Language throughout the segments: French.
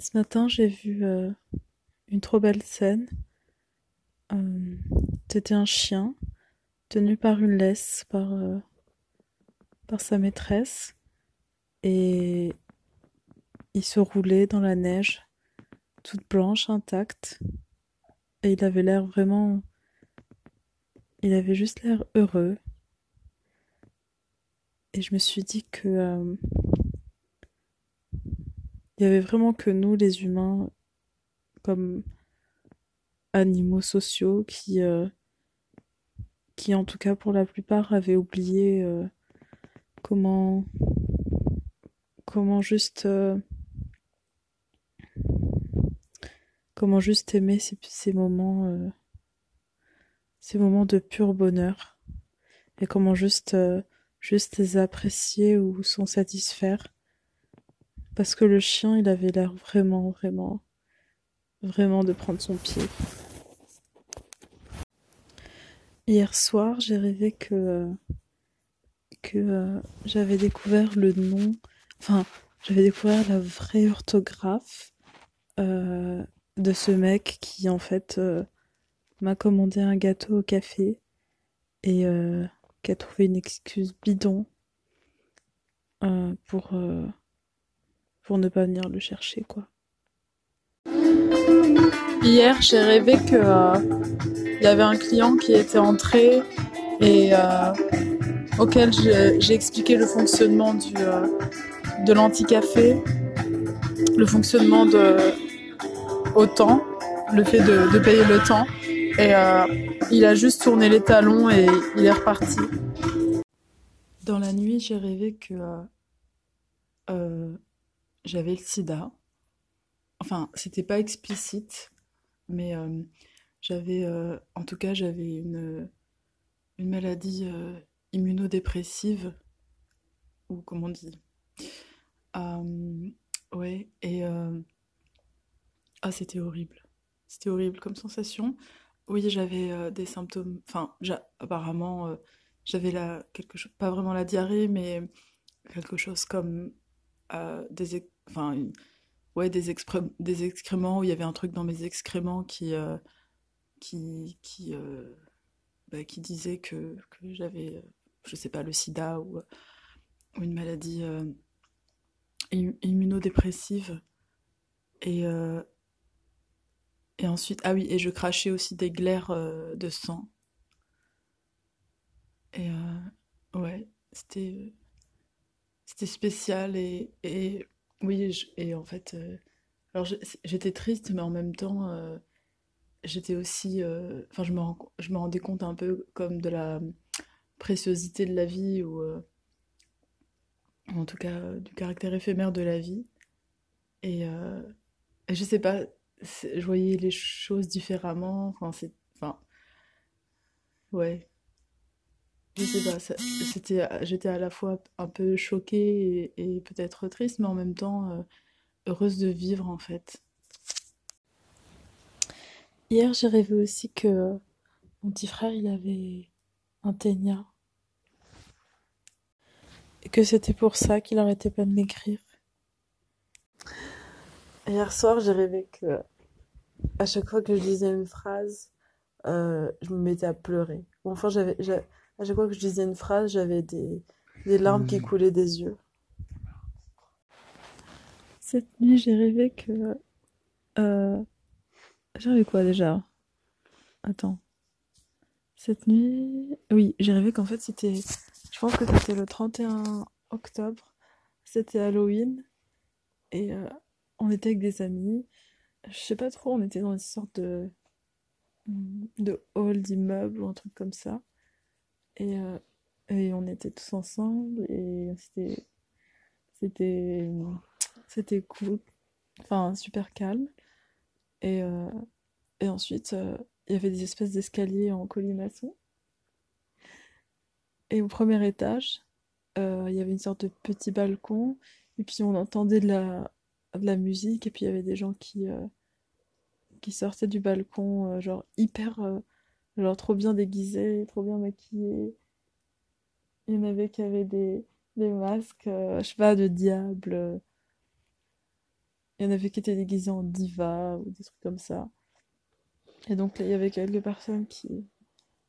Ce matin, j'ai vu euh, une trop belle scène. Euh, C'était un chien tenu par une laisse par, euh, par sa maîtresse. Et il se roulait dans la neige toute blanche, intacte. Et il avait l'air vraiment... Il avait juste l'air heureux. Et je me suis dit que... il y avait vraiment que nous, les humains, comme animaux sociaux, qui, euh, en tout cas pour la plupart avaient oublié euh, comment, comment juste, euh, comment juste aimer ces, moments, ces moments de pur bonheur et comment juste, juste les apprécier ou s'en satisfaire. Parce que le chien, il avait l'air vraiment, vraiment, vraiment de prendre son pied. Hier soir, j'ai rêvé que, euh, j'avais découvert le nom, enfin, j'avais découvert la vraie orthographe euh, de ce mec qui, en fait, euh, m'a commandé un gâteau au café et qui a trouvé une excuse bidon pour, pour ne pas venir le chercher, quoi. Hier, j'ai rêvé que euh, il y avait un client qui était entré et euh, auquel j'ai j'ai expliqué le fonctionnement du, euh, de l'anti-café, le fonctionnement de au temps, le fait de, de payer le temps. Et euh, il a juste tourné les talons et il est reparti. Dans la nuit, j'ai rêvé que euh, euh, j'avais le sida. Enfin, c'était pas explicite, mais euh, j'avais, euh, en tout cas, j'avais une, une maladie euh, immunodépressive, ou comment on dit. Ouais, et ah, c'était horrible. C'était horrible comme sensation. Oui, j'avais des symptômes. Enfin, apparemment, j'avais la quelque chose, pas vraiment la diarrhée, mais quelque chose comme euh, des, enfin, ouais, des des excréments où il y avait un truc dans mes excréments qui, euh, qui, qui, euh, bah, qui disait que, que j'avais, je sais pas, le sida ou, une maladie im- immunodépressive. Et, et ensuite, ah oui, et je crachais aussi des glaires de sang. Et ouais, c'était c'était spécial et, et oui, et, en fait, euh, alors j'étais triste, mais en même temps, euh, j'étais aussi, euh, enfin, je me je me rendais compte un peu comme de la préciosité de la vie ou en tout cas du caractère éphémère de la vie. Et, et je sais pas, je voyais les choses différemment. Enfin, c'est, enfin, ouais, je sais pas. C'était, j'étais à la fois un peu choquée et, et peut-être triste, mais en même temps euh, heureuse de vivre en fait. Hier, j'ai rêvé aussi que mon petit frère, il avait un ténia et que c'était pour ça qu'il arrêtait pas de m'écrire. Hier soir, j'ai rêvé que à chaque fois que je disais une phrase, euh, je me mettais à pleurer. Enfin, j'avais, j'a- à chaque fois que je disais une phrase, j'avais des, des larmes qui coulaient des yeux. Cette nuit, j'ai rêvé que... Euh... J'ai rêvé quoi déjà? Attends. Cette nuit... Oui, j'ai rêvé qu'en fait c'était... Je pense que c'était le 31 octobre. C'était Halloween. Et euh, on était avec des amis. Je sais pas trop, on était dans une sorte de... de hall d'immeuble ou un truc comme ça. Et, euh, et on était tous ensemble et c'était... C'était... C'était cool. Enfin, super calme. Et, euh, et ensuite, euh, il y avait des espèces d'escaliers en colimaçon. Et au premier étage, il y avait une sorte de petit balcon. Et puis on entendait de la, de la musique. Et puis il y avait des gens qui, qui sortaient du balcon, genre hyper, genre trop bien déguisés, trop bien maquillés. Il y en avait qui avaient des, des masques, euh, je sais pas, de diable. il y en avait qui étaient déguisés en diva ou des trucs comme ça. Et donc il y avait quelques personnes qui,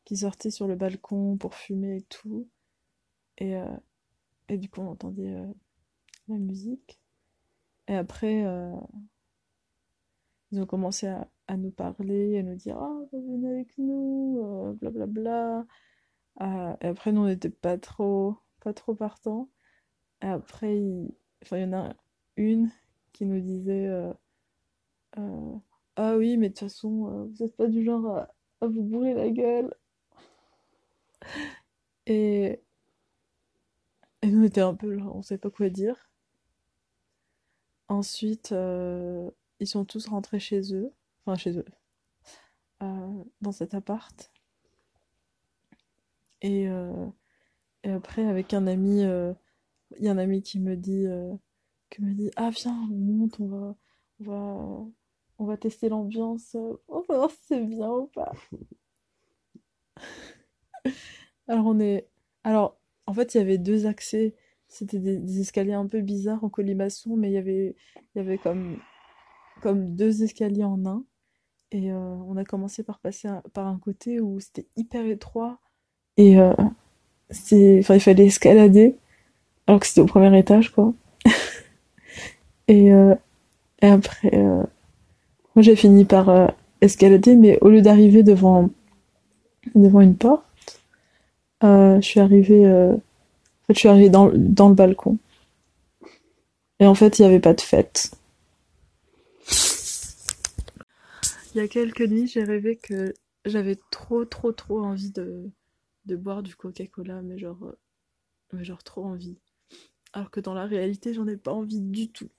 qui sortaient sur le balcon pour fumer et tout. Et, euh, et du coup, on entendait euh, la musique. Et après, euh, ils ont commencé à, à nous parler, à nous dire Ah, venez avec nous, blablabla. et après, nous, on n'était pas trop, pas trop partants. Et après, il, enfin, y en a une qui nous disait Ah oui, mais de toute façon, vous n'êtes pas du genre à, vous bourrer la gueule. Et, nous, on était un peu on savait pas quoi dire. Ensuite, euh, ils sont tous rentrés chez eux, enfin chez eux, euh, dans cet appart. Et, euh, et après, avec un ami, il y a un ami qui me dit, qui me dit, ah viens, on monte, on va, on va, on va tester l'ambiance, on va voir si c'est bien ou pas? Alors on est, alors en fait il y avait deux accès. C'était des, escaliers un peu bizarres en colimaçon, mais il y avait, y avait comme, comme deux escaliers en un. Et euh, on a commencé par passer par un côté où c'était hyper étroit et euh, il fallait escalader alors que c'était au premier étage quoi. et, euh, et après, euh, moi j'ai fini par escalader, mais au lieu d'arriver devant devant une porte, je suis arrivée je suis arrivée dans, dans le balcon. Et en fait, il n'y avait pas de fête. Il y a quelques nuits, j'ai rêvé que j'avais trop, trop, trop envie de, de boire du Coca-Cola, mais genre, euh, mais genre trop envie. Alors que dans la réalité, j'en ai pas envie du tout.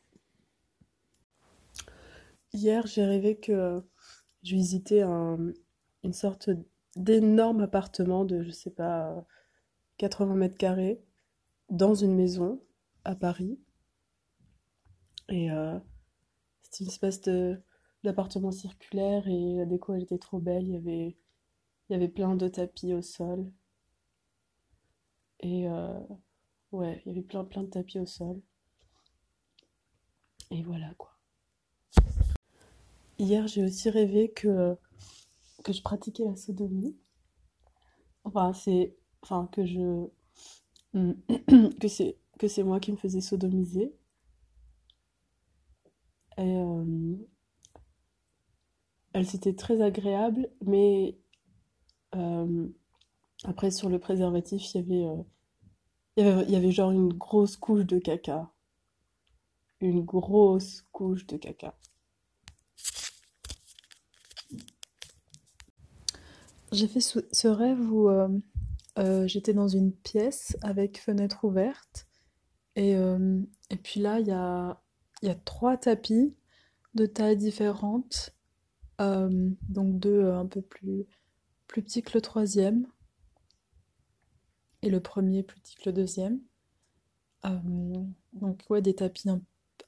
Hier, j'ai rêvé que je visitais un, une sorte d'énorme appartement de, je sais pas, 80 mètres carrés dans une maison à Paris. Et euh, c'était une espèce d'appartement circulaire et la déco elle était trop belle. Il y avait, il y avait plein de tapis au sol. Et euh, ouais, il y avait plein plein de tapis au sol. Et voilà quoi. Hier j'ai aussi rêvé que, que je pratiquais la sodomie. Enfin c'est. Enfin que je que c'est moi qui me faisais sodomiser. Et euh, elle c'était très agréable, mais euh, après sur le préservatif il y avait euh, il avait, genre une grosse couche de caca. Une grosse couche de caca. J'ai fait ce rêve où euh, j'étais dans une pièce avec fenêtre ouverte. Et, et puis là, il y a, y a trois tapis de tailles différentes. Donc deux un peu plus, plus petits que le troisième. Et le premier plus petit que le deuxième. donc ouais, des tapis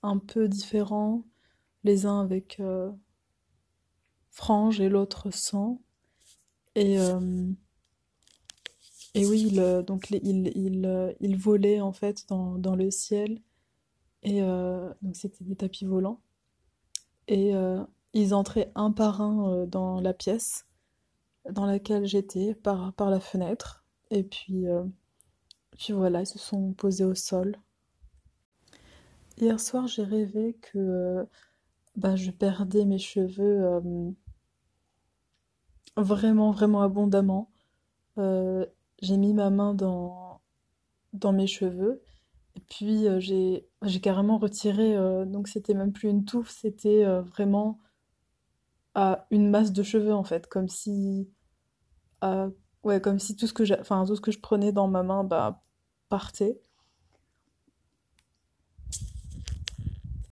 un, peu différents. Les uns avec frange et l'autre sans. Et, et oui, il, donc volait en fait dans, dans le ciel. Et euh, donc c'était des tapis volants. Et euh, ils entraient un par un euh, dans la pièce dans laquelle j'étais, par, par la fenêtre. Et puis, puis voilà, ils se sont posés au sol. Hier soir, j'ai rêvé que bah, je perdais mes cheveux vraiment, vraiment abondamment j'ai mis ma main dans, dans mes cheveux. Et puis euh, j'ai, j'ai carrément retiré, euh, donc c'était même plus une touffe, c'était euh, vraiment une masse de cheveux en fait, comme si, ouais, comme si tout ce que, enfin, tout ce que je prenais dans ma main bah, partait.